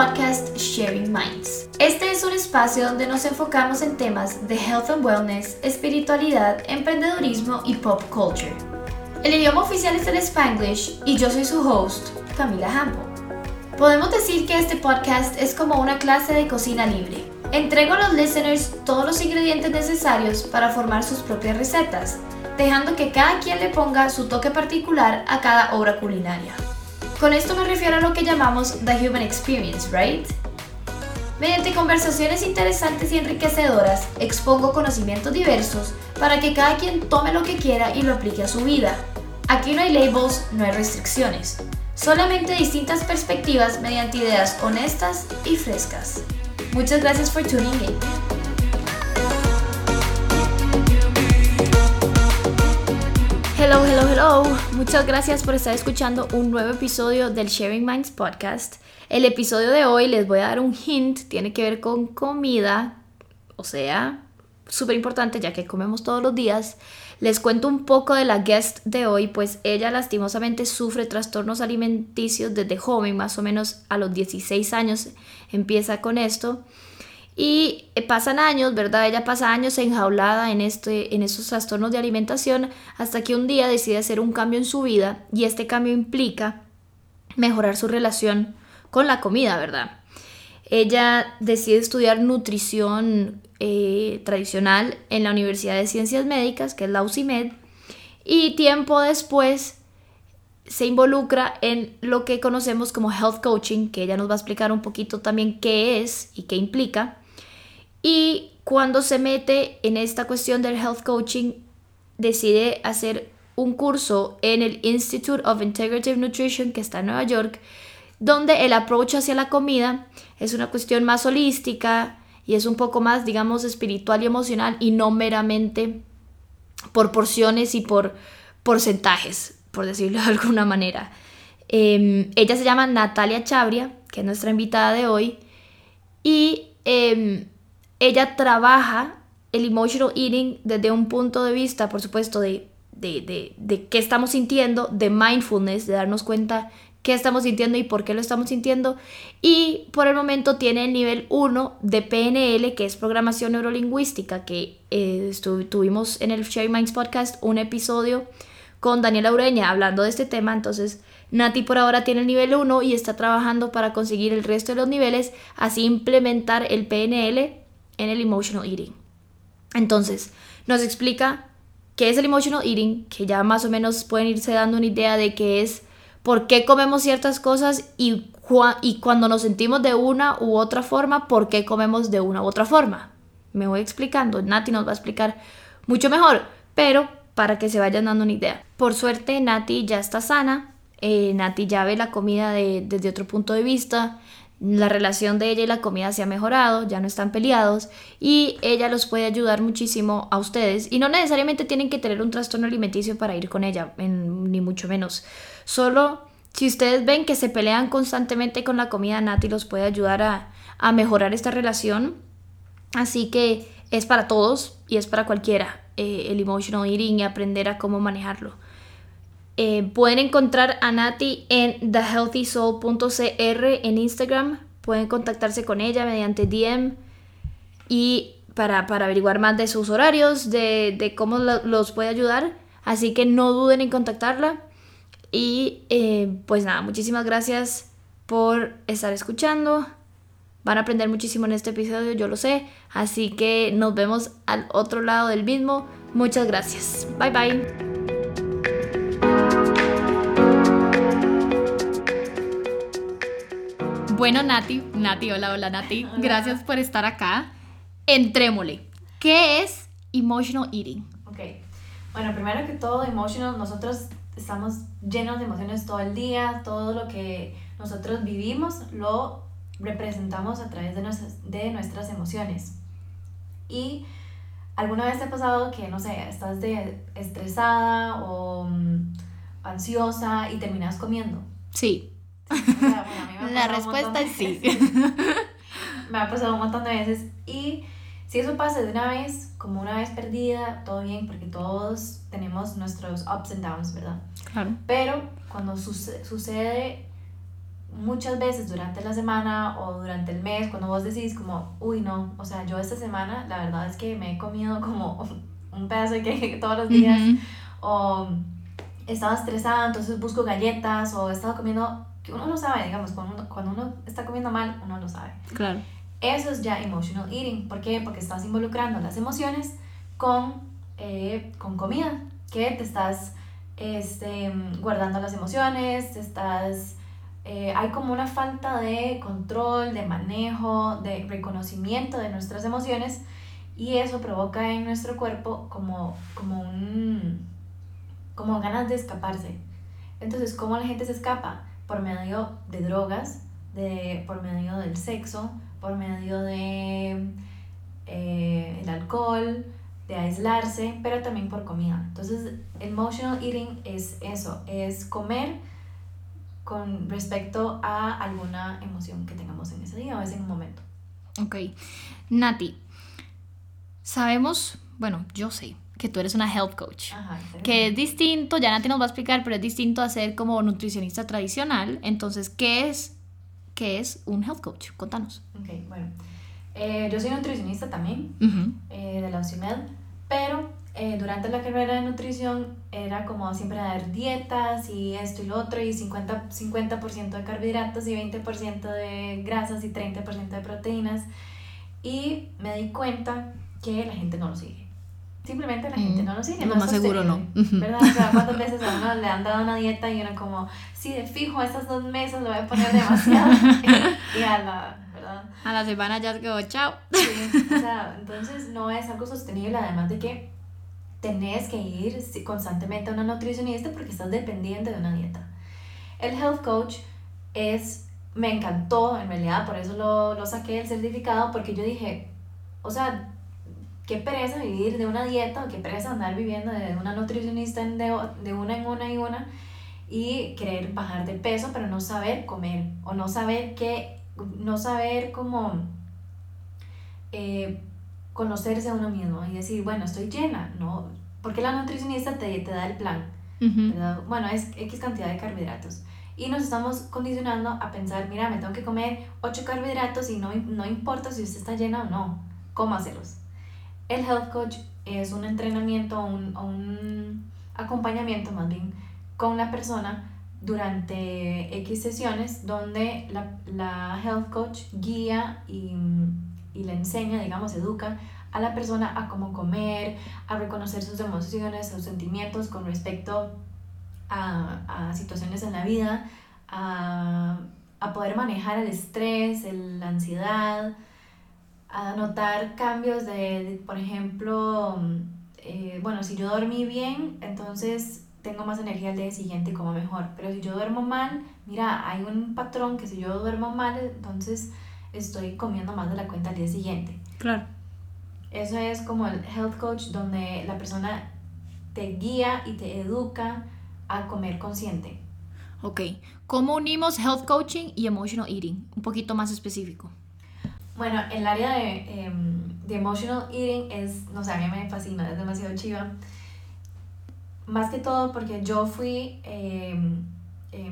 podcast Sharing Minds. Este es un espacio donde nos enfocamos en temas de health and wellness, espiritualidad, emprendedurismo y pop culture. El idioma oficial es el Spanglish y yo soy su host, Camila Hampo. Podemos decir que este podcast es como una clase de cocina libre. Entrego a los listeners todos los ingredientes necesarios para formar sus propias recetas, dejando que cada quien le ponga su toque particular a cada obra culinaria. Con esto me refiero a lo que llamamos The Human Experience, ¿right? Mediante conversaciones interesantes y enriquecedoras, expongo conocimientos diversos para que cada quien tome lo que quiera y lo aplique a su vida. Aquí no hay labels, no hay restricciones, solamente distintas perspectivas mediante ideas honestas y frescas. Muchas gracias por tuning in. Hello, hello, hello. Muchas gracias por estar escuchando un nuevo episodio del Sharing Minds podcast. El episodio de hoy les voy a dar un hint, tiene que ver con comida, o sea, súper importante ya que comemos todos los días. Les cuento un poco de la guest de hoy, pues ella lastimosamente sufre trastornos alimenticios desde joven, más o menos a los 16 años empieza con esto. Y eh, pasan años, ¿verdad? Ella pasa años enjaulada en, este, en estos trastornos de alimentación hasta que un día decide hacer un cambio en su vida y este cambio implica mejorar su relación con la comida, ¿verdad? Ella decide estudiar nutrición eh, tradicional en la Universidad de Ciencias Médicas, que es la UCIMED, y tiempo después se involucra en lo que conocemos como health coaching, que ella nos va a explicar un poquito también qué es y qué implica. Y cuando se mete en esta cuestión del health coaching, decide hacer un curso en el Institute of Integrative Nutrition que está en Nueva York, donde el approach hacia la comida es una cuestión más holística y es un poco más, digamos, espiritual y emocional y no meramente por porciones y por porcentajes, por decirlo de alguna manera. Em, ella se llama Natalia Chabria, que es nuestra invitada de hoy, y em, ella trabaja el emotional eating desde un punto de vista, por supuesto, de, de, de, qué estamos sintiendo, de mindfulness, de darnos cuenta qué estamos sintiendo y por qué lo estamos sintiendo. Y por el momento tiene el nivel 1 de PNL, que es programación neurolingüística, que eh, tuvimos en el Share Minds podcast un episodio con Daniela Ureña hablando de este tema. Entonces, Nati por ahora tiene el nivel 1 y está trabajando para conseguir el resto de los niveles, así implementar el PNL en el emotional eating. Entonces, nos explica qué es el emotional eating, que ya más o menos pueden irse dando una idea de qué es, por qué comemos ciertas cosas y, y cuando nos sentimos de una u otra forma, por qué comemos de una u otra forma. Me voy explicando, Nati nos va a explicar mucho mejor, pero para que se vayan dando una idea. Por suerte, Nati ya está sana, eh, Nati ya ve la comida desde otro punto de vista, la relación de ella y la comida se ha mejorado, ya no están peleados y ella los puede ayudar muchísimo a ustedes y no necesariamente tienen que tener un trastorno alimenticio para ir con ella, ni mucho menos. Solo si ustedes ven que se pelean constantemente con la comida, Nati los puede ayudar a, mejorar esta relación. Así que es para todos y es para cualquiera eh, el emotional eating y aprender a cómo manejarlo. Eh, pueden encontrar a Nati en thehealthysoul.cr en Instagram. Pueden contactarse con ella mediante DM y para, averiguar más de sus horarios, de, cómo los puede ayudar. Así que no duden en contactarla. Y eh, pues nada, muchísimas gracias por estar escuchando. Van a aprender muchísimo en este episodio, yo lo sé. Así que nos vemos al otro lado del mismo. Muchas gracias. Bye bye. Bueno, Nati, Nati, hola, hola, Nati. Gracias por estar acá. Entrémosle. ¿Qué es emotional eating? Ok. Bueno, primero que todo, emotional, nosotros estamos llenos de emociones todo el día. Todo lo que nosotros vivimos lo representamos a través de nuestras, de nuestras emociones. Y alguna vez te ha pasado que, no sé, estás de estresada o mm, ansiosa y terminas comiendo. Sí la respuesta es sí. me ha pasado un montón de veces y si eso pasa de una vez, como una vez perdida, todo bien, porque todos tenemos nuestros ups and downs, ¿verdad? Claro. Pero cuando sucede muchas veces durante la semana o durante el mes, cuando vos decís como, uy, no, o sea, yo esta semana la verdad es que me he comido como un pedazo de cake todos los días, o estaba estresada, entonces busco galletas, o he estado comiendo, que uno lo sabe, digamos, cuando uno, cuando uno está comiendo mal, uno lo sabe. Claro. Eso es ya emotional eating. ¿Por qué? Porque estás involucrando las emociones con, eh, con comida, que te estás este, guardando las emociones, te estás... Eh, hay como una falta de control, de manejo, de reconocimiento de nuestras emociones y eso provoca en nuestro cuerpo como, como, un, como ganas de escaparse. Entonces, ¿cómo la gente se escapa? Por medio de drogas, de, por medio del sexo, por medio de eh, alcohol, de aislarse, pero también por comida. Entonces, emotional eating es eso, es comer con respecto a alguna emoción que tengamos en ese día o en un momento. Ok. Nati, sabemos, bueno, yo sé que tú eres una health coach, que es distinto, ya Nati nos va a explicar, pero es distinto a ser como nutricionista tradicional. Entonces, ¿qué es, qué es un health coach? Contanos. Ok, bueno. Eh, yo soy nutricionista también, eh, de la UCIMED, pero eh, durante la carrera de nutrición era como siempre dar dietas y esto y lo otro, y 50%, 50 de carbohidratos y 20% de grasas y 30% de proteínas. Y me di cuenta que la gente no lo sigue. Simplemente la gente mm, no lo sigue. Lo más seguro no. ¿Verdad? O sea, ¿cuántas veces a uno le han dado una dieta y uno como, sí, de fijo, esas dos meses lo voy a poner demasiado? y a la, ¿verdad? A la semana ya quedó, chao. Sí, o sea, entonces no es algo sostenible, además de que tenés que ir constantemente a una nutricionista porque estás dependiente de una dieta. El health coach es, me encantó en realidad, por eso lo, lo saqué el certificado, porque yo dije, o sea, qué pereza vivir de una dieta o qué pereza andar viviendo de una nutricionista de, de una en una y una y querer bajar de peso pero no saber comer o no saber qué, no saber cómo eh, conocerse a uno mismo y decir, bueno, estoy llena, ¿no? Porque la nutricionista te, te da el plan, Bueno, es X cantidad de carbohidratos. Y nos estamos condicionando a pensar, mira, me tengo que comer 8 carbohidratos y no, no importa si usted está llena o no, ¿cómo hacerlos? El health coach es un entrenamiento un, un acompañamiento más bien con la persona durante X sesiones donde la, la health coach guía y, y, le enseña, digamos, educa a la persona a cómo comer, a reconocer sus emociones, sus sentimientos con respecto a, a situaciones en la vida, a, a poder manejar el estrés, la ansiedad, a notar cambios de, por ejemplo, eh, bueno, si yo dormí bien, entonces tengo más energía el día siguiente y como mejor. Pero si yo duermo mal, mira, hay un patrón que si yo duermo mal, entonces estoy comiendo más de la cuenta al día siguiente. Claro. Eso es como el health coach donde la persona te guía y te educa a comer consciente. Ok, ¿cómo unimos health coaching y emotional eating? Un poquito más específico. Bueno, el área de, em, de emotional eating es, no sé, a mí me fascina, es demasiado chiva. Más que todo porque yo fui eh,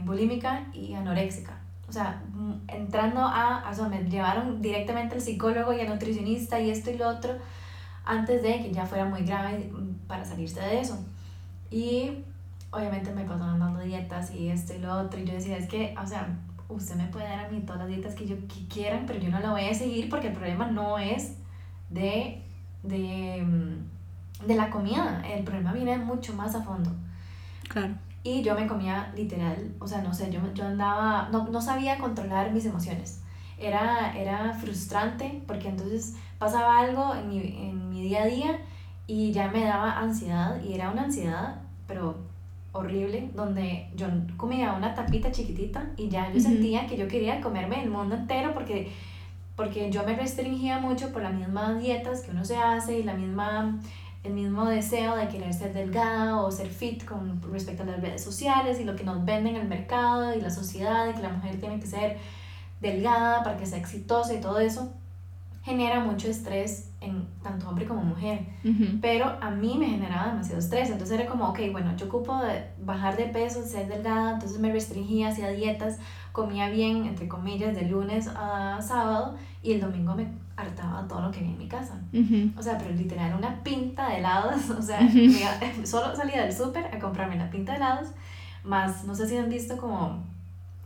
bulímica y anoréxica. O sea, entrando a, o sea, me llevaron directamente al psicólogo y al nutricionista y esto y lo otro antes de que ya fuera muy grave para salirse de eso. Y obviamente me pasaron dando dietas y esto y lo otro. Y yo decía, es que, o sea, usted me puede dar a mí todas las dietas que yo quieran, pero yo no la voy a seguir porque el problema no es de, de, mm, de la comida, el problema viene mucho más a fondo. Claro. Y yo me comía literal, o sea, no sé, yo, yo andaba, no, no sabía controlar mis emociones. Era, era frustrante porque entonces pasaba algo en mi, en mi día a día y ya me daba ansiedad y era una ansiedad, pero horrible donde yo comía una tapita chiquitita y ya yo sentía que yo quería comerme el mundo entero porque, porque yo me restringía mucho por las mismas dietas que uno se hace y la misma, el mismo deseo de querer ser delgada o ser fit con respecto a las redes sociales y lo que nos venden en el mercado y la sociedad y que la mujer tiene que ser delgada para que sea exitosa y todo eso. Genera mucho estrés en tanto hombre como mujer. Pero a mí me generaba demasiado estrés. Entonces era como, ok, bueno, yo ocupo de bajar de peso, ser delgada, entonces me restringía, hacía dietas, comía bien, entre comillas, de lunes a sábado y el domingo me hartaba todo lo que había en mi casa. O sea, pero literal una pinta de helados, o sea, me iba- solo salía del súper a comprarme la pinta de helados, más, no sé si han visto como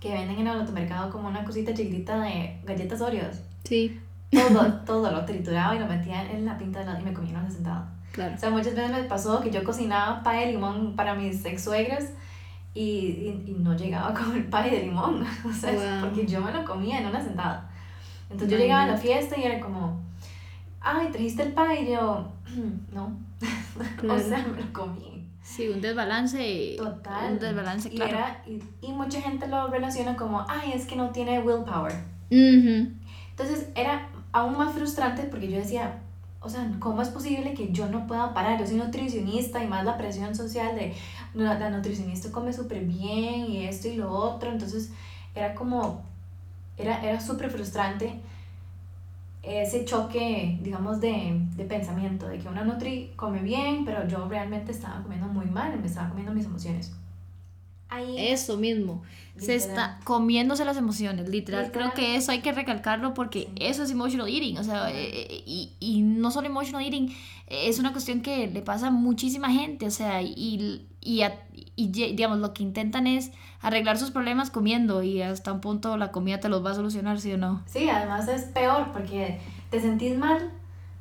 que venden en el automercado como una cosita chiquitita de galletas Oreos. Sí, Todo, todo lo trituraba y lo metía en la pinta de helado y me comía una sentada. claro. O sea, muchas veces me pasó que yo cocinaba pay de limón para mis ex suegros y, y, y no llegaba a comer pay de limón, o sea, Wow. porque yo me lo comía en una sentada. Entonces yo llegaba a la Imagínate. fiesta y era como, ay, ¿trajiste el pay? Y yo, no, Claro. o sea, me lo comí. Sí, un desbalance. Total. Un desbalance, y, claro. era, y, y mucha gente lo relaciona como, ay, es que no tiene willpower. Ujú. Entonces era aún más frustrante porque yo decía, o sea, ¿cómo es posible que yo no pueda parar? Yo soy nutricionista y más la presión social de "No, la nutricionista come súper bien y esto y lo otro. Entonces era como, era, era súper frustrante ese choque, digamos, de, de pensamiento, de que una nutri come bien, pero yo realmente estaba comiendo muy mal, me estaba comiendo mis emociones. Ahí, Eso mismo. Se Literal. está comiéndose las emociones, literal. Literal. Creo que eso hay que recalcarlo porque Sí. eso es emotional eating. O sea, eh, y, y no solo emotional eating, eh, es una cuestión que le pasa a muchísima gente. O sea, y, y, a- y digamos, lo que intentan es arreglar sus problemas comiendo y hasta un punto la comida te los va a solucionar, ¿sí o no? Sí, además es peor porque te sentís mal,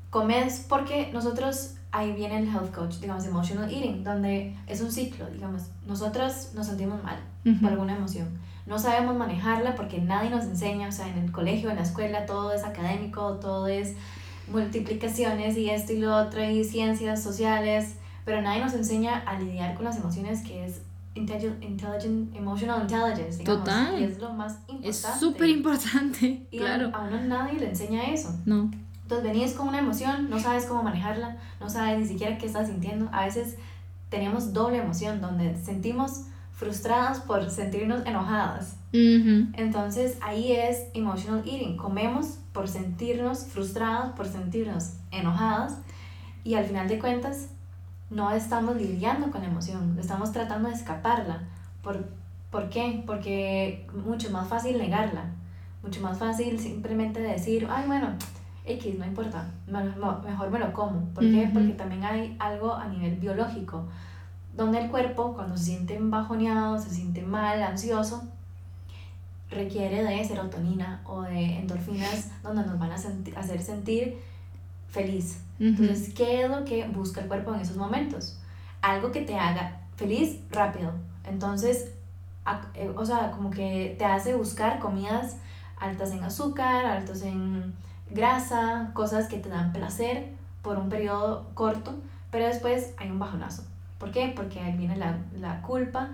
comes porque nosotros, ahí viene el health coach, digamos, emotional eating, donde es un ciclo, digamos, nosotros nos sentimos mal Ujú. por alguna emoción. No sabemos manejarla porque nadie nos enseña, o sea, en el colegio, en la escuela, todo es académico, todo es multiplicaciones y esto y lo otro y ciencias sociales, pero nadie nos enseña a lidiar con las emociones que es intelligent, intelligent emotional intelligence, digamos, Total. y es lo más importante. Es súper importante, claro. a uno nadie le enseña eso. No. Entonces venís con una emoción, no sabes cómo manejarla, no sabes ni siquiera qué estás sintiendo. A veces tenemos doble emoción, donde sentimos frustradas por sentirnos enojadas. Ujú. Entonces ahí es emotional eating. Comemos por sentirnos frustradas, por sentirnos enojadas y al final de cuentas no estamos lidiando con la emoción, estamos tratando de escaparla. ¿Por, ¿por qué? Porque mucho más fácil negarla, mucho más fácil simplemente decir, ay bueno, X, no importa, me- me- mejor me lo como. ¿Por qué? Ujú. Porque también hay algo a nivel biológico, donde el cuerpo cuando se siente bajoneado, se siente mal, ansioso, requiere de serotonina o de endorfinas donde nos van a senti- hacer sentir feliz. Ujú. Entonces, ¿qué es lo que busca el cuerpo en esos momentos? Algo que te haga feliz rápido. Entonces, eh, o sea, como que te hace buscar comidas altas en azúcar, altos en grasa, cosas que te dan placer por un periodo corto, pero después hay un bajonazo. ¿Por qué? Porque ahí viene la, la culpa,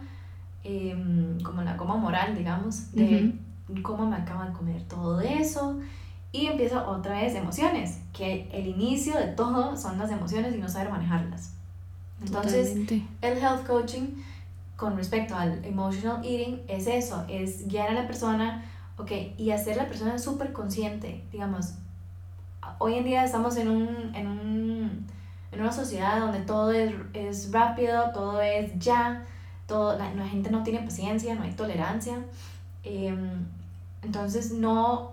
em, como la coma moral, digamos, de cómo me acabo de comer todo eso. Y empieza otra vez emociones, que el inicio de todo son las emociones y no saber manejarlas. Entonces, Totalmente. el health coaching con respecto al emotional eating es eso, es guiar a la persona, ok, y hacer la persona súper consciente, digamos. Hoy en día estamos en, un, en, un, en una sociedad donde todo es, es rápido, todo es ya, todo, la, la gente no tiene paciencia, no hay tolerancia. em, entonces no,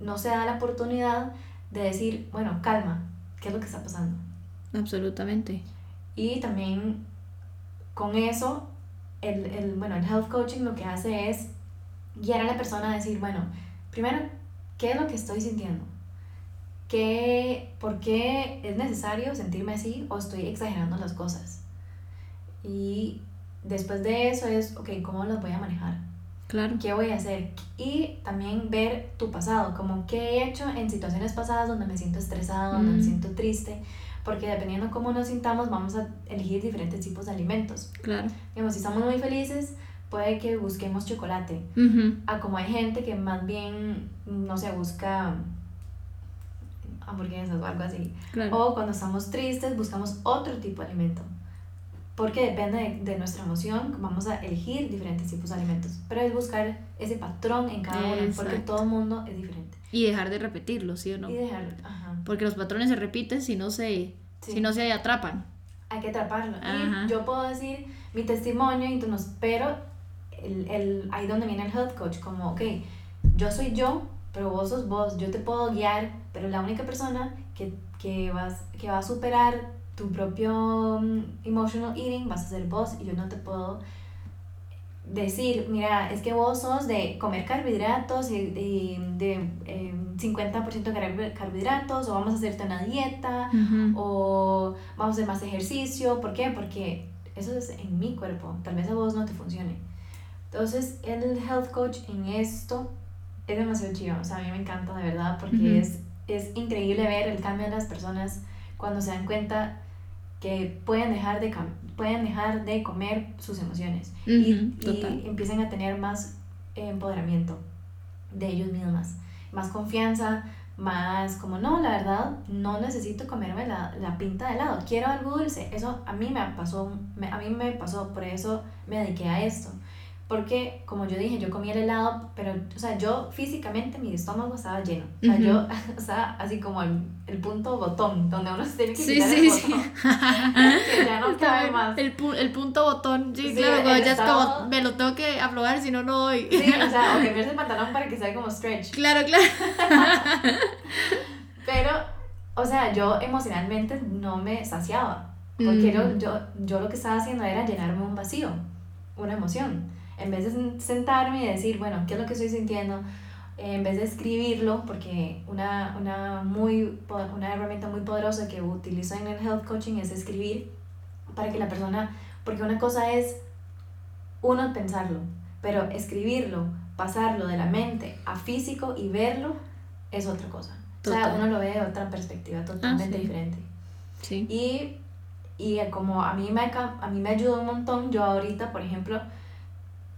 no se da la oportunidad de decir, bueno, calma, ¿qué es lo que está pasando? Absolutamente. Y también con eso, el, el, bueno, el health coaching lo que hace es guiar a la persona a decir, bueno, primero, ¿qué es lo que estoy sintiendo? ¿Qué, ¿Por qué es necesario sentirme así o estoy exagerando las cosas? Y después de eso es, ok, ¿cómo los voy a manejar? Claro. ¿Qué voy a hacer? Y también ver tu pasado, como qué he hecho en situaciones pasadas donde me siento estresada, donde me Mm. siento triste, porque dependiendo cómo nos sintamos vamos a elegir diferentes tipos de alimentos. Claro. Digamos, si estamos muy felices, puede que busquemos chocolate. Ujú. A como hay gente que más bien, no sé, busca hamburguesas o algo así. Claro. O cuando estamos tristes, buscamos otro tipo de alimento. Porque depende de, de nuestra emoción, vamos a elegir diferentes tipos de alimentos. Pero es buscar ese patrón en cada uno, porque todo el mundo es diferente. Y dejar de repetirlo, ¿sí o no? Y dejar, ajá. Porque los patrones se repiten si no se, Sí. si no se atrapan. Hay que atraparlo. Ajá. Y yo puedo decir mi testimonio, y tú nos, pero el, el, ahí donde viene el health coach, como, ok, yo soy yo, pero vos sos vos, yo te puedo guiar, pero la única persona que, que, vas, que va a superar tu propio mm, emotional eating vas a ser vos y yo no te puedo decir, mira, es que vos sos de comer carbohidratos y de, de eh, 50% carb- carbohidratos o vamos a hacerte una dieta Ujú. o vamos a hacer más ejercicio. ¿Por qué? Porque eso es en mi cuerpo. Tal vez a vos no te funcione. Entonces, el health coach en esto es demasiado chido. O sea, a mí me encanta de verdad porque Ujú. es, es increíble ver el cambio de las personas cuando se dan cuenta que pueden dejar de, pueden dejar de comer sus emociones y, Ujú, y total. empiezan a tener más empoderamiento de ellos mismas, más confianza, más como, no, la verdad, no necesito comerme la, la pinta de helado, quiero algo dulce. Eso a mí me pasó, a mí me pasó, por eso me dediqué a esto. Porque, como yo dije, yo comía el helado, pero, o sea, yo físicamente mi estómago estaba lleno. O sea, Ujú. yo, o sea, así como el, el punto botón, donde uno se tiene que Sí, quitar sí, el sí. botón. que ya no cabe más. El, el punto botón, sí, claro, cuando ya es estado- como, me lo tengo que aflojar, si no, no doy. Sí, o sea, o cambiarse el pantalón para que sea como stretch. Claro, claro. Pero, o sea, yo emocionalmente no me saciaba. Porque Mm. yo, yo, yo lo que estaba haciendo era llenarme un vacío, una emoción. En vez de sen- sentarme y decir, bueno, ¿qué es lo que estoy sintiendo? En vez de escribirlo, porque una, una, muy, una herramienta muy poderosa que utilizo en el health coaching es escribir para que la persona, porque una cosa es uno pensarlo, pero escribirlo, pasarlo de la mente a físico y verlo es otra cosa. O sea, uno lo ve de otra perspectiva totalmente sí. diferente. Sí. Y, y como a mí, me, a mí me ayuda un montón, yo ahorita, por ejemplo,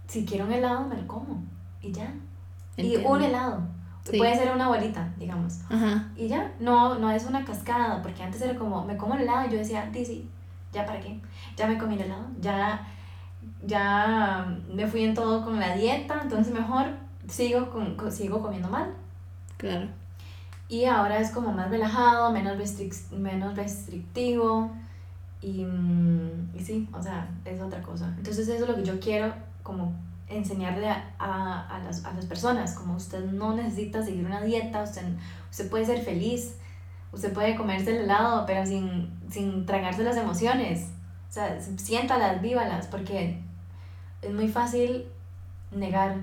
si quiero un helado, me lo como. Y ya. Entiendo. Y un helado. Sí. Puede ser una bolita, digamos. Ajá. Y ya, no, no es una cascada, porque antes era como, me como el helado y yo decía, "Di, sí, ya para qué, ya me comí el helado, ya, ya me fui en todo con la dieta, entonces mejor sigo, con, con- sigo comiendo mal. Claro. Y ahora es como más relajado, menos, restric- menos restrictivo. Y, mm, y sí, o sea, es otra cosa. Entonces eso es lo que yo quiero como enseñarle a, a, las, a las personas. Como usted no necesita seguir una dieta, usted, usted puede ser feliz, usted puede comerse el helado, pero sin, sin tragarse las emociones. O sea, siéntalas, vívalas, porque es muy fácil negar,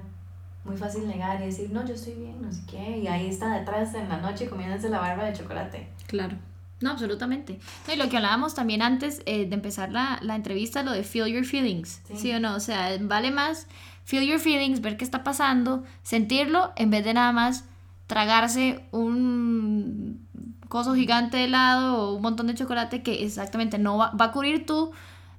muy fácil negar y decir, no, yo estoy bien, no sé qué, y ahí está detrás en la noche comiéndose la barba de chocolate. Claro. No, absolutamente. No, y lo que hablábamos también antes eh, de empezar la, la entrevista, lo de feel your feelings. Sí. Sí. o no? O sea, vale más feel your feelings, ver qué está pasando, sentirlo, en vez de nada más tragarse un coso gigante de helado o un montón de chocolate que exactamente no va, va a cubrir tú.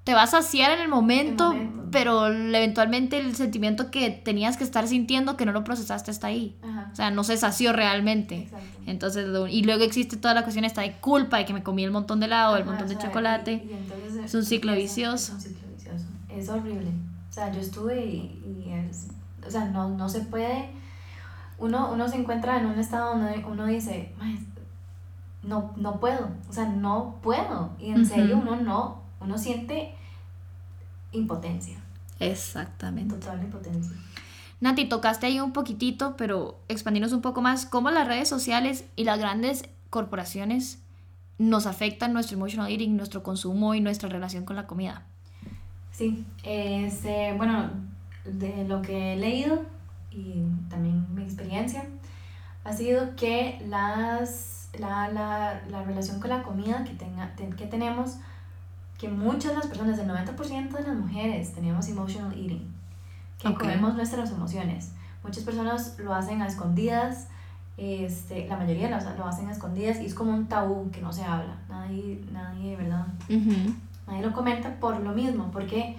Te vas a saciar en el momento, El momento. pero eventualmente el sentimiento que tenías que estar sintiendo que no lo procesaste está ahí. Ajá. O sea, no se sació realmente. Exacto. Entonces, y luego existe toda la cuestión esta de culpa de que me comí el montón de helado, el Ajá, montón de sea, chocolate. y- y entonces Es un ciclo vicioso. Es un ciclo vicioso. Es horrible. O sea, yo estuve y, y es, o sea, no, no se puede, uno, uno se encuentra en un estado donde uno dice, "Mae, no, no puedo, o sea, no puedo. Y en serio uno no, uno siente impotencia, Exactamente. total impotencia. Nati, tocaste ahí un poquitito, pero expandirnos un poco más. ¿Cómo las redes sociales y las grandes corporaciones nos afectan nuestro emotional eating, nuestro consumo y nuestra relación con la comida? Sí, este, bueno, de lo que he leído y también mi experiencia ha sido que las, la, la, la relación con la comida que, tenga, ten- que tenemos, que muchas de las personas, el 90% de las mujeres tenemos emotional eating, que Ok. comemos nuestras emociones. Muchas personas lo hacen a escondidas, este, la mayoría lo, lo hacen a escondidas y es como un tabú que no se habla, nadie, nadie, ¿verdad? Nadie lo comenta por lo mismo, porque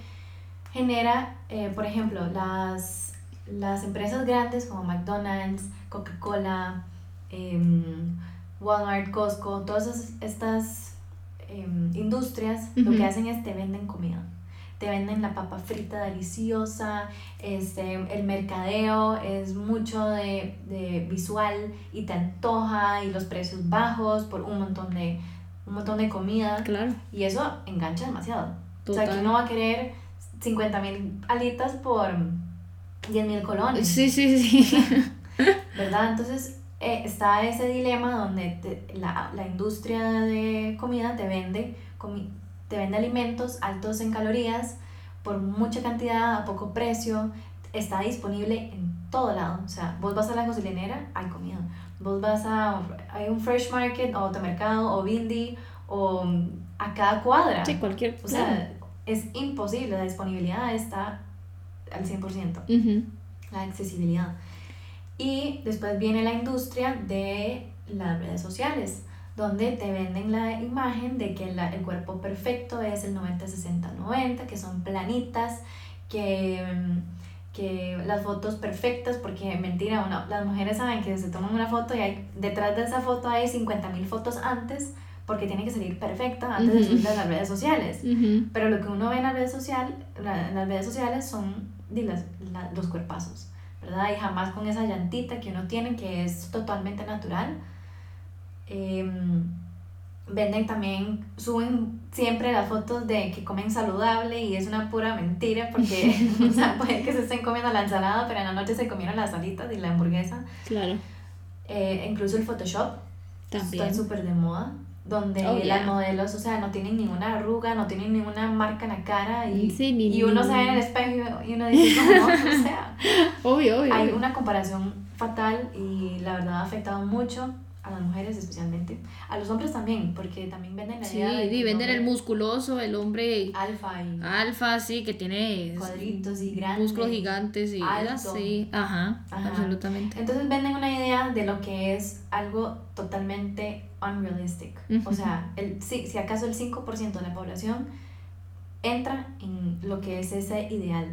genera, eh, por ejemplo, las, las empresas grandes como McDonald's, Coca-Cola, em, Walmart, Costco, todas estas em, industrias lo que hacen es te venden comida. Te venden la papa frita deliciosa, este, el mercadeo es mucho de, de visual y te antoja y los precios bajos por un montón de, un montón de comida. Claro. Y eso engancha demasiado. O Total. sea, que uno va a querer 50 mil alitas por 10 mil colones. Sí, sí, sí. ¿verdad? Entonces eh, está ese dilema donde te- la, la industria de comida te vende, comi- te vende alimentos altos en calorías por mucha cantidad, a poco precio, está disponible en todo lado. O sea, vos vas a la gasolinera, hay comida. Vos vas a hay un fresh market o automercado o Bindi o a cada cuadra. Sí, cualquier. O sea, es imposible, la disponibilidad está al 100% Ujú. la accesibilidad. Y después viene la industria de las redes sociales, donde te venden la imagen de que la- el cuerpo perfecto es el 90-60-90, que son planitas, que, mm, que las fotos perfectas, porque mentira, uno, las mujeres saben que se toman una foto y hay, detrás de esa foto hay 50.000 fotos antes, porque tiene que salir perfecta antes de Ujú. subirla a las redes sociales. Ujú. Pero lo que uno ve en las redes, social, la- en las redes sociales son las- la- los cuerpazos, ¿verdad? Y jamás con esa llantita que uno tiene, que es totalmente natural. Em, venden también, suben siempre las fotos de que comen saludable y es una pura mentira porque, o sea, puede que se estén comiendo la ensalada, pero en la noche se comieron las alitas y la hamburguesa. Claro. Eh, incluso el Photoshop También. está súper de moda, donde Oh, las yeah. modelos, o sea, no tienen ninguna arruga, no tienen ninguna marca en la cara y, Sí, ni- y uno ni- se ve en el espejo y uno dice, no, o sea, Obvio, obvio. hay una comparación fatal y la verdad ha afectado mucho a las mujeres especialmente, a los hombres también, porque también venden la Sí, idea y venden el musculoso, el hombre alfa y alfa, sí, que tiene cuadritos y grandes. músculos gigantes y alto. así. Ajá, Ajá. absolutamente. Entonces venden una idea de lo que es algo totalmente unrealistic. O Ujú. sea, el, si, si acaso el 5% de la población entra en lo que es ese ideal.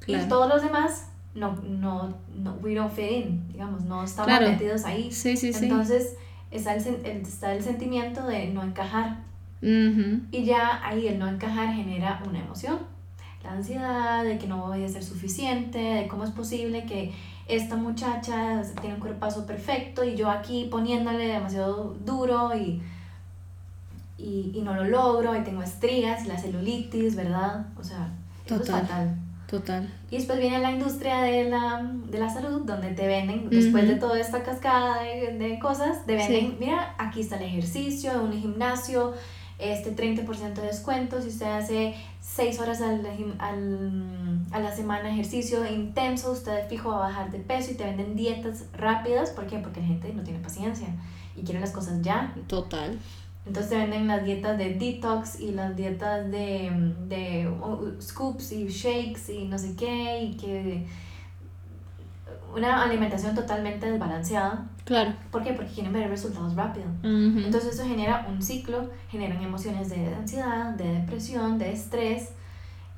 Claro. Y todos los demás, no, no, no, we don't fit in, digamos, no estamos Claro. metidos ahí. Sí, sí, sí. Entonces está el, el- está el sentimiento de no encajar. Ujú. Y ya ahí el no encajar genera una emoción. La ansiedad de que no voy a ser suficiente, de cómo es posible que esta muchacha tiene un cuerpazo perfecto y yo aquí poniéndole demasiado duro y, y, y no lo logro y tengo estrías la celulitis, ¿verdad? O sea, eso es fatal. Total. Y después viene la industria de la, de la salud, donde te venden, después de toda esta cascada de, de cosas, te venden, Sí. mira, aquí está el ejercicio, un gimnasio, este 30% de descuento si usted hace 6 horas al, al- a la semana ejercicio intenso, usted fijo va a bajar de peso y te venden dietas rápidas, ¿por qué? Porque la gente no tiene paciencia y quiere las cosas ya. Total. Entonces te venden las dietas de detox y las dietas de, de scoops y shakes y no sé qué y que una alimentación totalmente desbalanceada. Claro. ¿Por qué? Porque quieren ver resultados rápido. Ujú. Entonces eso genera un ciclo, generan emociones de ansiedad, de depresión, de estrés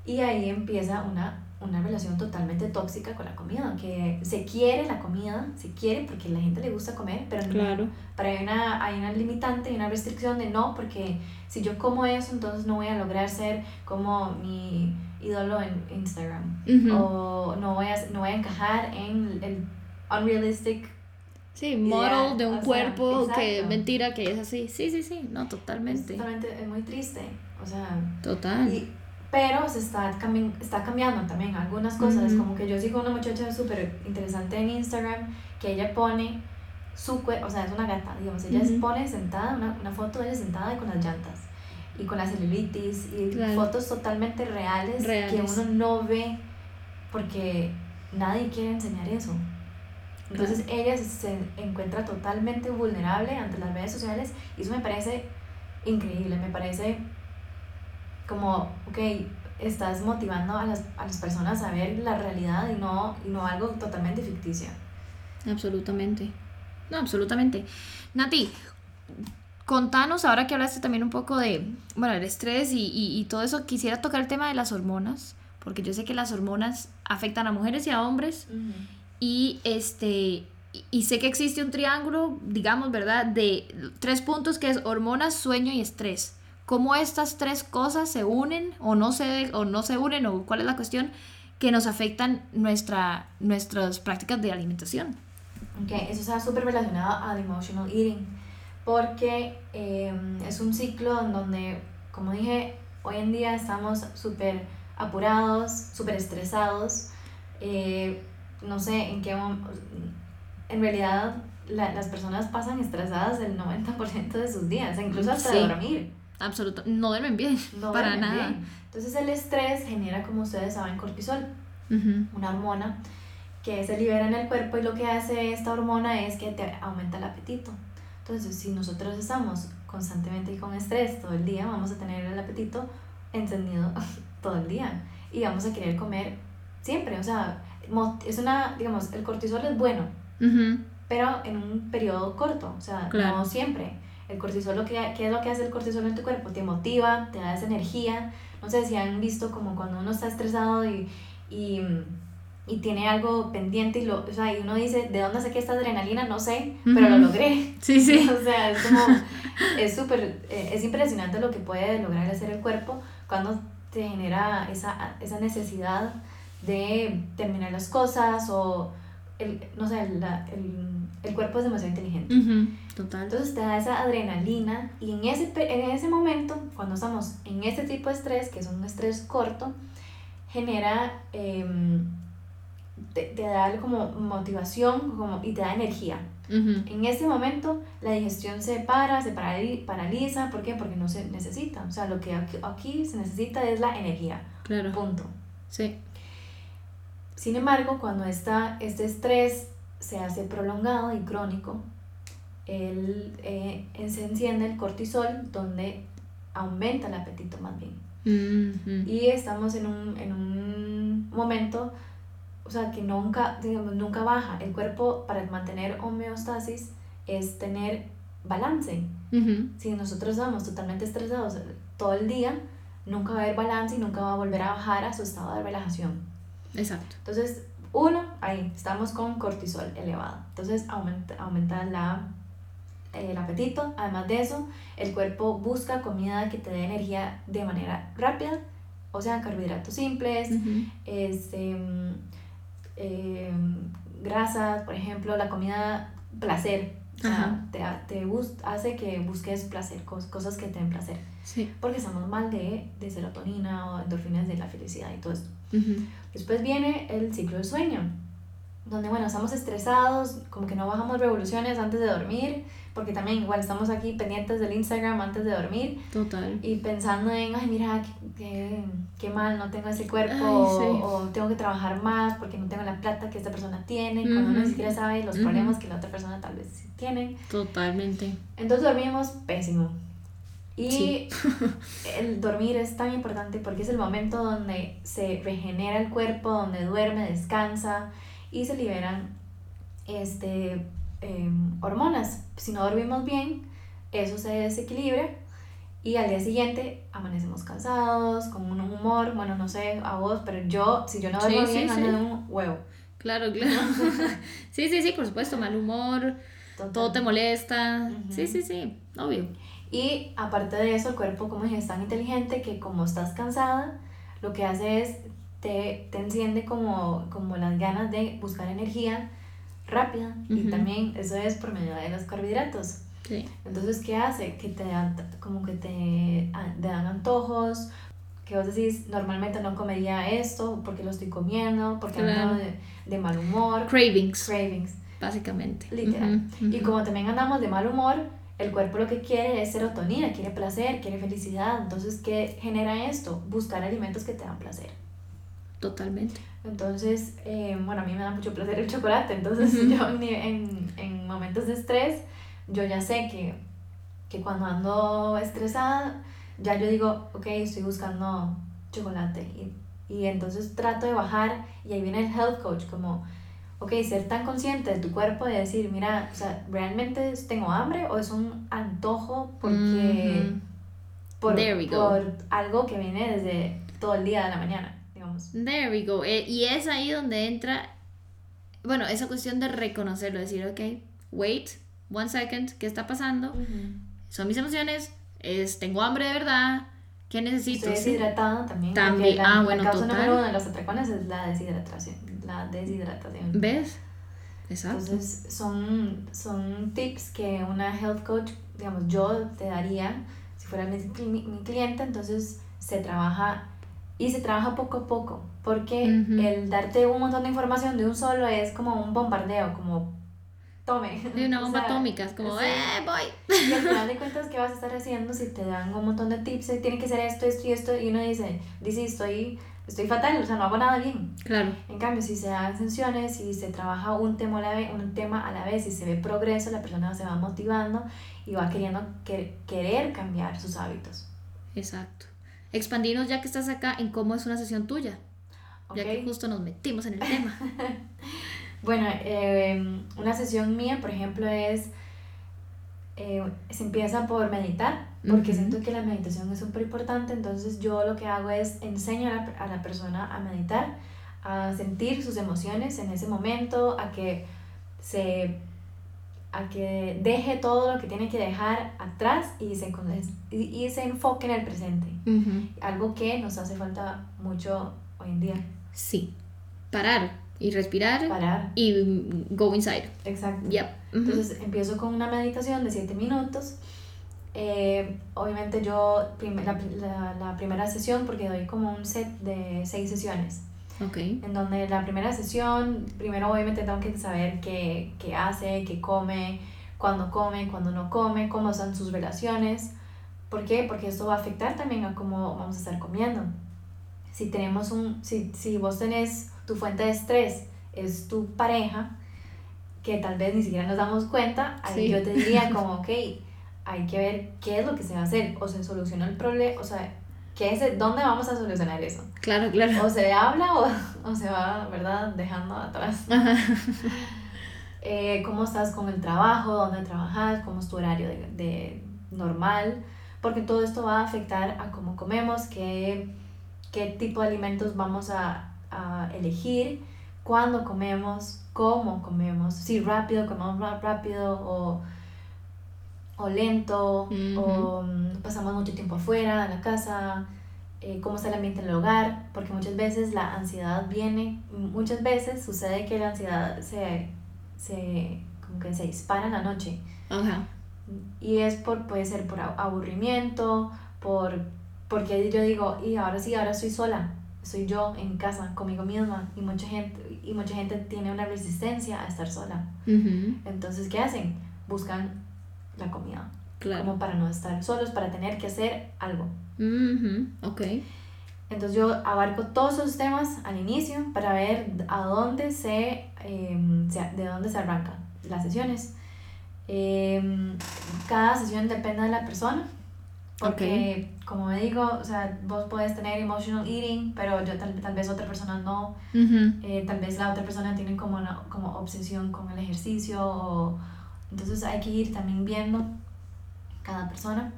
y ahí empieza una, una relación totalmente tóxica con la comida, que se quiere la comida, se quiere porque a la gente le gusta comer, pero no- Claro. pero hay una, hay una limitante y una restricción de no, porque si yo como eso, entonces no voy a lograr ser como mi ídolo en Instagram. Ujú. O no voy, a, no voy a encajar en el unrealistic. Sí, model de un o sea, cuerpo que mentira que es así. Sí, sí, sí. No, totalmente. totalmente, es muy triste. O sea, Total. y, pero se está, cambi- está cambiando también algunas cosas. Ujú. Como que yo sigo una muchacha súper interesante en Instagram que ella pone su cuerpo, o sea, es una gata, digamos, ella Ujú. pone sentada, una, una foto de ella sentada y con las llantas y con la celulitis y Claro. fotos totalmente reales, que uno no ve porque nadie quiere enseñar eso. Entonces ella se, encuentra totalmente vulnerable ante las redes sociales y eso me parece increíble, me parece como, ok, estás motivando a las, a las personas a ver la realidad y no, y no algo totalmente ficticio. Absolutamente. No, absolutamente. Nati, contanos, ahora que hablaste también un poco de, bueno, el estrés y, y, y todo eso, quisiera tocar el tema de las hormonas, porque yo sé que las hormonas afectan a mujeres y a hombres, y este, y- sé que existe un triángulo, digamos, ¿verdad? De tres puntos que es hormonas, sueño y estrés. cómo estas tres cosas se unen o no se, o no se unen o cuál es la cuestión que nos afectan nuestra, nuestras prácticas de alimentación. Ok, eso está súper relacionado al emotional eating, porque em, es un ciclo en donde, como dije, hoy en día estamos súper apurados, súper estresados, eh, no sé en qué en realidad las personas pasan estresadas el 90% de sus días, incluso hasta de dormir. Absoluto, no duermen bien, para nada. Entonces el estrés genera, como ustedes saben, cortisol, una hormona que se libera en el cuerpo y lo que hace esta hormona es que te aumenta el apetito. Entonces, si nosotros estamos constantemente con estrés todo el día, vamos a tener el apetito encendido todo el día y vamos a querer comer siempre. O sea, es una, digamos, el cortisol es bueno, pero en un periodo corto, o sea, no siempre. El cortisol, lo que, ¿qué es lo que hace el cortisol en tu cuerpo? Te motiva, te da esa energía. No sé si han visto como cuando uno está estresado y, y y tiene algo pendiente y, lo, o sea, y uno dice, ¿de dónde saqué esta adrenalina? No sé, pero lo logré. Sí, sí. o sea, es como, es súper, eh, es impresionante lo que puede lograr hacer el cuerpo cuando te genera esa, esa necesidad de terminar las cosas o, el, no sé, el, el, cuerpo es demasiado inteligente. Total. Entonces te da esa adrenalina y en ese, en ese momento, cuando estamos en este tipo de estrés, que es un estrés corto, genera... Eh, te, te da como motivación como, y te da energía. En ese momento la digestión se para, se paraliza. ¿Por qué? Porque no se necesita. O sea, lo que aquí, se necesita es la energía. Claro. Punto. Sí. Sin embargo, cuando esta, este estrés se hace prolongado y crónico, el, eh, se enciende el cortisol donde aumenta el apetito más bien. Y estamos en un, en un momento o sea, que nunca, digamos, nunca baja. El cuerpo para mantener homeostasis es tener balance. Si nosotros estamos totalmente estresados todo el día, nunca va a haber balance y nunca va a volver a bajar a su estado de relajación. Exacto. Entonces, uno, ahí estamos con cortisol elevado. Entonces, aumenta, aumenta la, el apetito. Además de eso, el cuerpo busca comida que te dé energía de manera rápida, o sea, carbohidratos simples, este eh, grasas, por ejemplo, la comida placer. Te, te hace que busques placer, cosas que te den placer. Sí. Porque estamos mal de, de, serotonina o endorfinas de la felicidad y todo esto. Después viene el ciclo del sueño donde bueno, estamos estresados, como que no bajamos revoluciones antes de dormir, porque también igual estamos aquí pendientes del Instagram antes de dormir. Total. Y pensando en, ay, mira, qué, qué, mal, no tengo ese cuerpo, o, tengo que trabajar más porque no tengo la plata que esta persona tiene, cuando uno ni siquiera sabe los problemas que la otra persona tal vez sí tiene. Totalmente. Entonces dormimos pésimo. Y el dormir es tan importante porque es el momento donde se regenera el cuerpo, donde duerme, descansa y se liberan este, em, hormonas. Si no dormimos bien, eso se desequilibra y al día siguiente amanecemos cansados, con un humor, bueno, no sé a vos, pero yo, si yo no duermo bien, ando de un huevo. Claro, claro. sí, sí, sí, por supuesto, mal humor, todo te molesta. Sí, sí, sí, obvio. Y aparte de eso, el cuerpo, como dije, es tan inteligente que como estás cansada, lo que hace es te, te enciende como, como las ganas de buscar energía rápida y también eso es por medio de los carbohidratos. Sí. Entonces, ¿qué hace? Que te dan, como que te, te dan antojos, que vos decís, normalmente no comería esto, porque lo estoy comiendo, porque ando de, de, mal humor. Cravings. Cravings. Básicamente. Literal. Y como también andamos de mal humor, el cuerpo lo que quiere es serotonina, quiere placer, quiere felicidad. Entonces, ¿qué genera esto? Buscar alimentos que te dan placer. Totalmente. Entonces, eh, bueno, a mí me da mucho placer el chocolate, entonces yo en, en, momentos de estrés, yo ya sé que, que cuando ando estresada, ya yo digo, ok, estoy buscando chocolate. Y, y entonces trato de bajar y ahí viene el health coach, como, ok, ser tan consciente de tu cuerpo, de decir, mira, o sea, ¿realmente tengo hambre o es un antojo porque... por, por algo que viene desde todo el día de la mañana. There we go. Eh, y es ahí donde entra, bueno, esa cuestión de reconocerlo, decir, ok, wait, one second, ¿qué está pasando? Son mis emociones, es tengo hambre de verdad, ¿qué necesito? Estoy deshidratada también. También, porque la, ah, bueno, la causa total. número uno de los atracones es la deshidratación. La deshidratación. ¿Ves? Exacto. Entonces, son, son tips que una health coach, digamos, yo te daría si fuera mi, mi, mi cliente. Entonces, se trabaja y se trabaja poco a poco. Porque el darte un montón de información de un solo es como un bombardeo, como tome. de una O bomba sea, atómica, es como. ¡eh, voy! Y al final de cuentas, ¿qué vas a estar haciendo si te dan un montón de tips? Tiene que ser esto, esto y esto. Y uno dice, dice, estoy, estoy fatal, o sea, no hago nada bien. Claro, En cambio, si se dan sesiones, si se trabaja un tema a la vez, un tema a la vez y se ve progreso, la persona se va motivando y va queriendo que- querer cambiar sus hábitos. exacto. Expandirnos ya que estás acá en cómo es una sesión tuya, ya que justo nos metimos en el tema. Bueno, eh, una sesión mía, por ejemplo, es. eh, se empieza por meditar, porque siento que la meditación es súper importante. Entonces, yo lo que hago es enseñar a, la- a la persona a meditar, a sentir sus emociones en ese momento, a que se. A que deje todo lo que tiene que dejar atrás y se, y, se enfoque en el presente. Ujú. Algo que nos hace falta mucho hoy en día. Sí, parar y respirar Parar. y go inside. Exacto. Yep. Ujú. Entonces empiezo con una meditación de 7 minutos. Eh, obviamente yo, prim- la, la- la primera sesión, porque doy como un set de 6 sesiones, Ok. en donde la primera sesión, primero obviamente tengo que saber qué, qué hace, qué come, cuándo come, cuándo no come, cómo son sus relaciones. ¿Por qué? Porque esto va a afectar también a cómo vamos a estar comiendo. Si tenemos un, si, si vos tenés tu fuente de estrés, es tu pareja, que tal vez ni siquiera nos damos cuenta, ahí Sí. yo te diría como, ok, hay que ver qué es lo que se va a hacer, o se soluciona el problema, o sea, ¿qué es, ¿dónde vamos a solucionar eso? Claro, claro. O se habla o, o se va, ¿verdad? Dejando atrás. Ajá. Eh, ¿Cómo estás con el trabajo? ¿Dónde trabajas? ¿Cómo es tu horario de, de normal? Porque todo esto va a afectar a cómo comemos, qué, qué tipo de alimentos vamos a, a elegir, cuándo comemos, cómo comemos, si rápido, comemos más rápido o, o lento, o mm, pasamos mucho tiempo afuera de la casa, eh, cómo está el ambiente en el hogar, porque muchas veces la ansiedad viene, muchas veces sucede que la ansiedad se, se, como que se dispara en la noche. Y es por, puede ser por aburrimiento, por, porque yo digo, y ahora sí, ahora estoy sola, soy yo en casa, conmigo misma, y mucha gente, y mucha gente tiene una resistencia a estar sola. Entonces, ¿qué hacen? Buscan la comida, Claro. como para no estar solos, para tener que hacer algo. Ujú. Ok. Entonces yo abarco todos esos temas al inicio para ver a dónde se, se- de dónde se arrancan las sesiones. Em, cada sesión depende de la persona. Porque, como me digo, o sea, vos podés tener emotional eating, pero yo tal, tal vez otra persona no. Eh, tal vez la otra persona tiene como, una, como obsesión con el ejercicio. O, entonces hay que ir también viendo cada persona.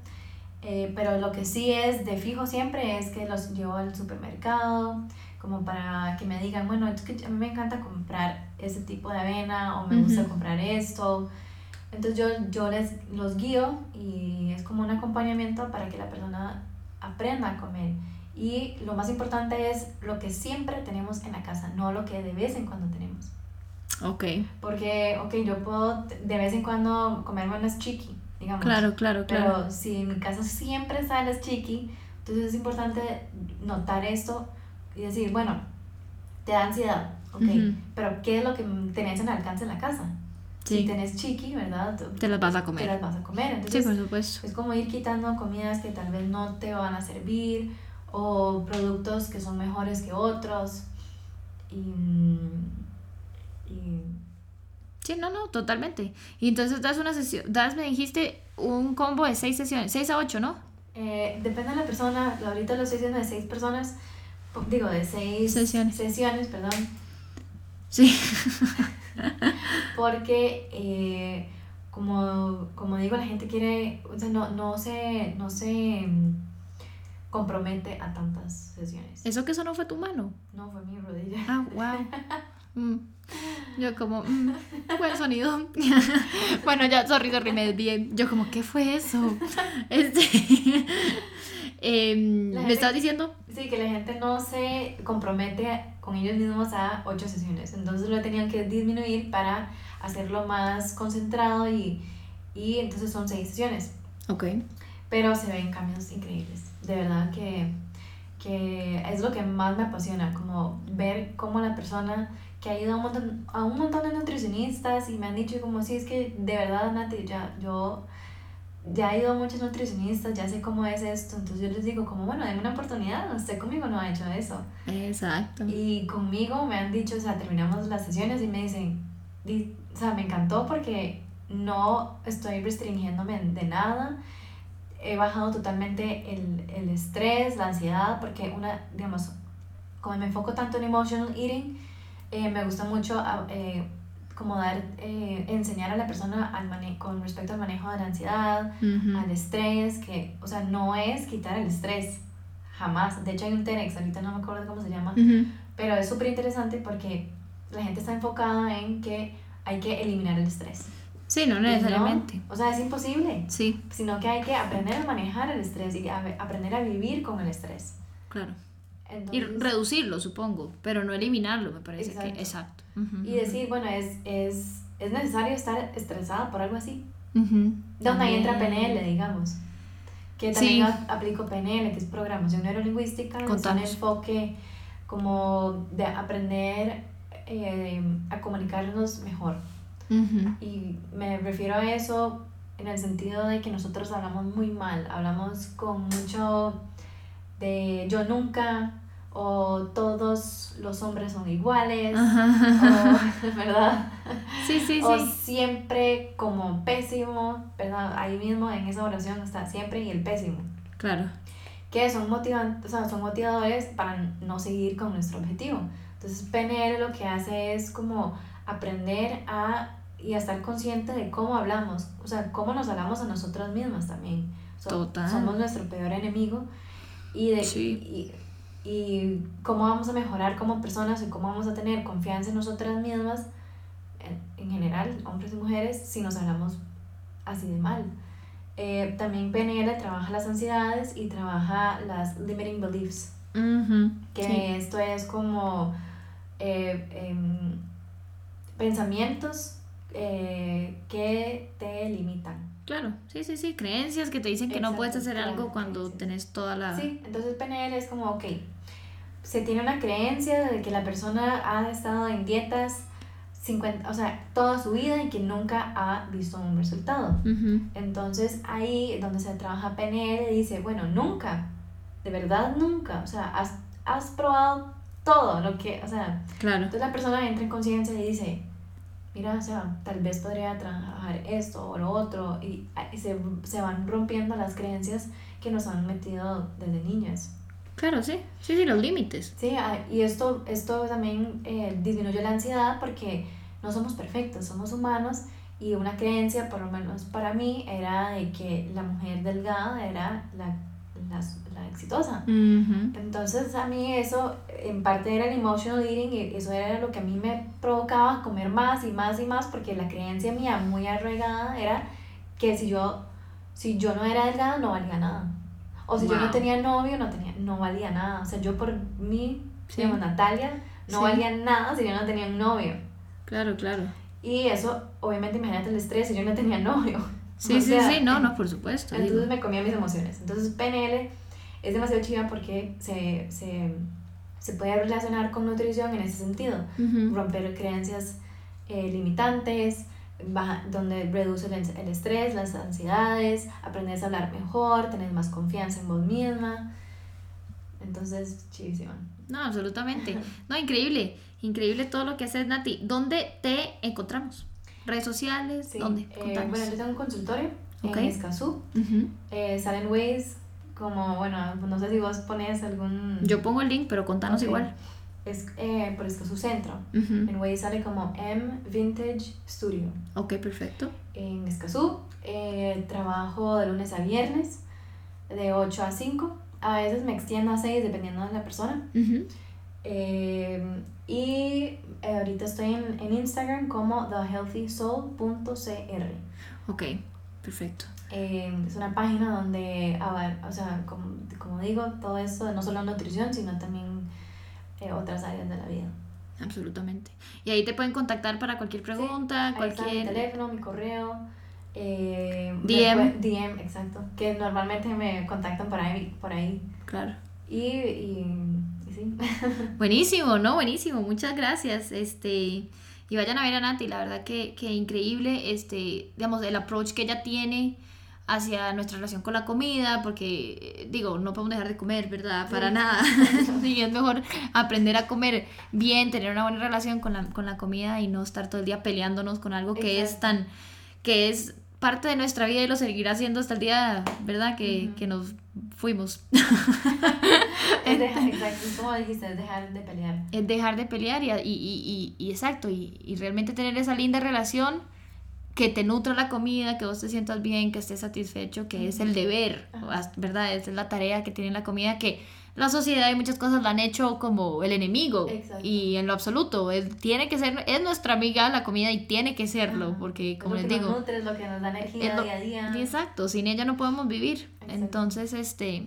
Eh, pero lo que sí es de fijo siempre es que los llevo al supermercado, como para que me digan, bueno, es que a mí me encanta comprar ese tipo de avena o me gusta comprar esto. Entonces yo, yo les los guío y es como un acompañamiento para que la persona aprenda a comer. Y lo más importante es lo que siempre tenemos en la casa, no lo que de vez en cuando tenemos. Ok. Porque, ok, yo puedo de vez en cuando comerme unas chiqui, digamos. Claro, claro, claro. Pero si en mi casa siempre sale chiqui, entonces es importante notar esto y decir, bueno, te da ansiedad, ok, Ujú. pero ¿qué es lo que tenés en alcance en la casa? Sí. Si tenés chiqui, ¿verdad? Te las vas a Te comer. las vas a comer. Sí, Entonces, por supuesto. es como ir quitando comidas que tal vez no te van a servir o productos que son mejores que otros. Y, y Sí, no, no, totalmente. Y entonces das una sesión, das, me dijiste, un combo de seis sesiones, seis a ocho, ¿no? Eh, depende de la persona, ahorita lo estoy diciendo de seis personas, digo, de seis Sesiones. sesiones, perdón, Sí. porque eh, como, como digo, la gente quiere, o sea, no, no se, no se mm, compromete a tantas sesiones. ¿Eso que eso no fue tu mano? No, fue mi rodilla. Ah, wow. Mm. Yo como, mm, buen sonido. bueno, ya, sorry, sorry, me desvié. Yo como, ¿qué fue eso? Este, em, ¿Me estabas diciendo? Sí, que la gente no se compromete con ellos mismos a ocho sesiones. Entonces lo tenían que disminuir para hacerlo más concentrado y, y entonces son seis sesiones. Ok. Pero se ven cambios increíbles. De verdad que, que es lo que más me apasiona, como ver cómo la persona que ha ido a un montón, a un montón de nutricionistas y me han dicho como, sí, es que de verdad, Nati, ya, yo ya he ido a muchos nutricionistas, ya sé cómo es esto, entonces yo les digo como, bueno, denme una oportunidad, usted conmigo no ha hecho eso. Exacto. Y conmigo me han dicho, o sea, terminamos las sesiones y me dicen, di- o sea, me encantó porque no estoy restringiéndome de nada, he bajado totalmente el, el estrés, la ansiedad, porque una, digamos, como me enfoco tanto en emotional eating, eh, me gusta mucho ah, eh, como dar, eh, enseñar a la persona al mane con respecto al manejo de la ansiedad, Ujú. al estrés, que, o sea, no es quitar el estrés, jamás. De hecho hay un TEDx, ahorita no me acuerdo cómo se llama, Ujú. pero es súper interesante porque la gente está enfocada en que hay que eliminar el estrés. Sí, no Y no, necesariamente. o sea, es imposible, Sí, sino que hay que aprender a manejar el estrés y a- aprender a vivir con el estrés. claro. Y Entonces, reducirlo, supongo, pero no eliminarlo, me parece Exacto. que. Exacto. Ujú, y decir, bueno, es, es, es necesario estar estresada por algo así. ujú. Donde ahí entra. PNL, digamos. Que Sí. también a- aplico PNL, que es programación neurolingüística. Es un enfoque como de aprender eh, a comunicarnos mejor. Ujú. Y me refiero a eso en el sentido de que nosotros hablamos muy mal, hablamos con mucho de yo nunca o todos los hombres son iguales, o, ¿verdad? Sí, sí, o sí. siempre como pésimo, ¿verdad? Ahí mismo en esa oración está siempre y el pésimo, Claro. que son, motivan, o sea, son motivadores para no seguir con nuestro objetivo. Entonces PNL lo que hace es como aprender a y a estar consciente de cómo hablamos, o sea, cómo nos hablamos a nosotras mismas también. So- Total. Somos nuestro peor enemigo y, de, Sí. y, y cómo vamos a mejorar como personas y cómo vamos a tener confianza en nosotras mismas, en, en general, hombres y mujeres, si nos hablamos así de mal. Eh, también PNL trabaja las ansiedades y trabaja las limiting beliefs, que Sí. esto es como eh, em, pensamientos eh, que te limitan. Claro, sí, sí, sí. Creencias que te dicen que no puedes hacer algo cuando tenés toda la. Sí, entonces PNL es como, ok, se tiene una creencia de que la persona ha estado en dietas 50, o sea, toda su vida y que nunca ha visto un resultado. Entonces ahí donde se trabaja PNL dice, bueno, nunca, de verdad nunca, o sea, has, has probado todo lo que, o sea, Claro. entonces la persona entra en conciencia y dice, mira, o sea, tal vez podría trabajar esto o lo otro, y, y se, se van rompiendo las creencias que nos han metido desde niñas. Claro, sí. Sí, sí, los límites. Sí, ah, y esto, esto también eh, disminuye la ansiedad porque no somos perfectos, somos humanos y una creencia, por lo menos para mí, era de que la mujer delgada era la, la, la exitosa. Entonces a mí eso en parte era el emotional eating y eso era lo que a mí me provocaba comer más y más y más porque la creencia mía muy arraigada era que si yo, si yo no era delgada no valía nada. O si yo no tenía novio no, tenía, no valía nada. O sea, yo por mí, Sí. digamos, Natalia, no Sí. valía nada si yo no tenía un novio. Claro, claro. Y eso, obviamente, imagínate el estrés si yo no tenía novio. Sí, O sí, sea, sí. No, no, por supuesto. digo. entonces me comía mis emociones. Entonces PNL es demasiado chiva porque se, se, se puede relacionar con nutrición en ese sentido. Ujú. Romper creencias eh, limitantes, baja- donde reduce el, el estrés, las ansiedades, aprendes a hablar mejor, tener más confianza en vos misma. Entonces, chivísima. No, absolutamente. No, increíble. Increíble todo lo que haces, Nati. ¿Dónde te encontramos? ¿Redes sociales? Sí, ¿Dónde? eh, bueno, yo tengo un consultorio en Escazú. Ujú. Eh, salen ways como, bueno, no sé si vos pones algún... Yo pongo el link, pero contanos igual. Es eh, por Escazú Centro. En Waze sale como M Vintage Studio. Ok, perfecto. En Escazú eh, trabajo de lunes a viernes, de 8 a 5. A veces me extiendo a 6 dependiendo de la persona. Eh, y eh, ahorita estoy en, en Instagram como thehealthysoul.cr. Ok, perfecto. Eh, es una página donde, o sea, como, como digo, todo eso, no solo nutrición, sino también eh, otras áreas de la vida. Absolutamente. Y ahí te pueden contactar para cualquier pregunta, Ahí está mi cualquier... teléfono, mi correo. Eh, DM. DM, exacto. Que normalmente me contactan por ahí. Por ahí. Claro. Y, y sí. Buenísimo, ¿no? Buenísimo, muchas gracias. Este, y vayan a ver a Nati, la verdad que, que increíble, este, digamos, el approach que ella tiene hacia nuestra relación con la comida, porque, eh, digo, no podemos dejar de comer, ¿verdad? Para Sí. nada. y es mejor aprender a comer bien, tener una buena relación con la, con la comida y no estar todo el día peleándonos con algo que es tan, que es parte de nuestra vida y lo seguirá haciendo hasta el día, ¿verdad? Que, que nos fuimos. es dejar, exacto, como dijiste, es dejar de pelear. es dejar de pelear y, y, y, y- exacto, y, y realmente tener esa linda relación que te nutra la comida, que vos te sientas bien, que estés satisfecho, que es el deber. ¿verdad? Esa es la tarea que tiene la comida, que la sociedad y muchas cosas la han hecho como el enemigo. Exacto. Y en lo absoluto, es, tiene que ser, es nuestra amiga la comida y tiene que serlo, Ajá. porque Es como lo les que digo... Nos nutre, es lo que nos da energía Es lo- día a día. Exacto, sin ella no podemos vivir. Exacto. Entonces, este,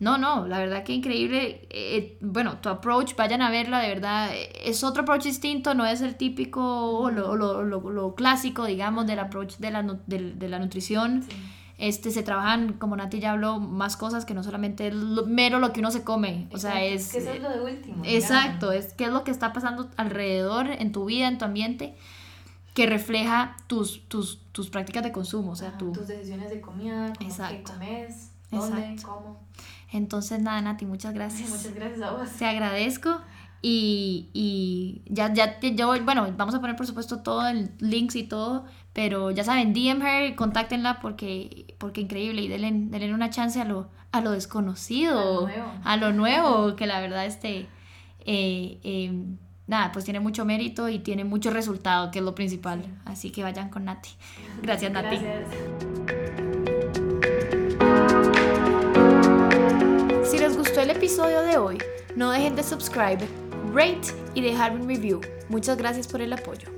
no, no, la verdad que increíble. eh, bueno, tu approach, vayan a verla, de verdad, eh, es otro approach distinto, no es el típico o lo, lo, lo, lo clásico, digamos, del approach de la, del- de la nutrición. Sí. Este, se trabajan, como Nati ya habló, más cosas que no solamente es lo- mero lo que uno se come. O sea, Exacto, es... Que eso es lo de último. Exacto, digamos. es qué es lo que está pasando alrededor, en tu vida, en tu ambiente, que refleja tus, tus, tus prácticas de consumo, o sea, Ajá, tu... Tus decisiones de comida, Exacto. qué comes, dónde, Exacto. cómo. Entonces, nada, Nati, muchas gracias. Muchas gracias a vos. Te agradezco y, y ya, ya, yo, bueno, vamos a poner por supuesto todo el links y todo, pero ya saben, DM her, contáctenla porque, porque increíble y denle, denle una chance a lo, a lo desconocido, A lo nuevo. a lo nuevo, que la verdad este, eh, eh, nada, pues tiene mucho mérito y tiene mucho resultado, que es lo principal. Sí. Así que vayan con Nati. Gracias, Nati. Gracias. Si les gustó el episodio de hoy, no dejen de subscribe, rate y dejar un review. Muchas gracias por el apoyo.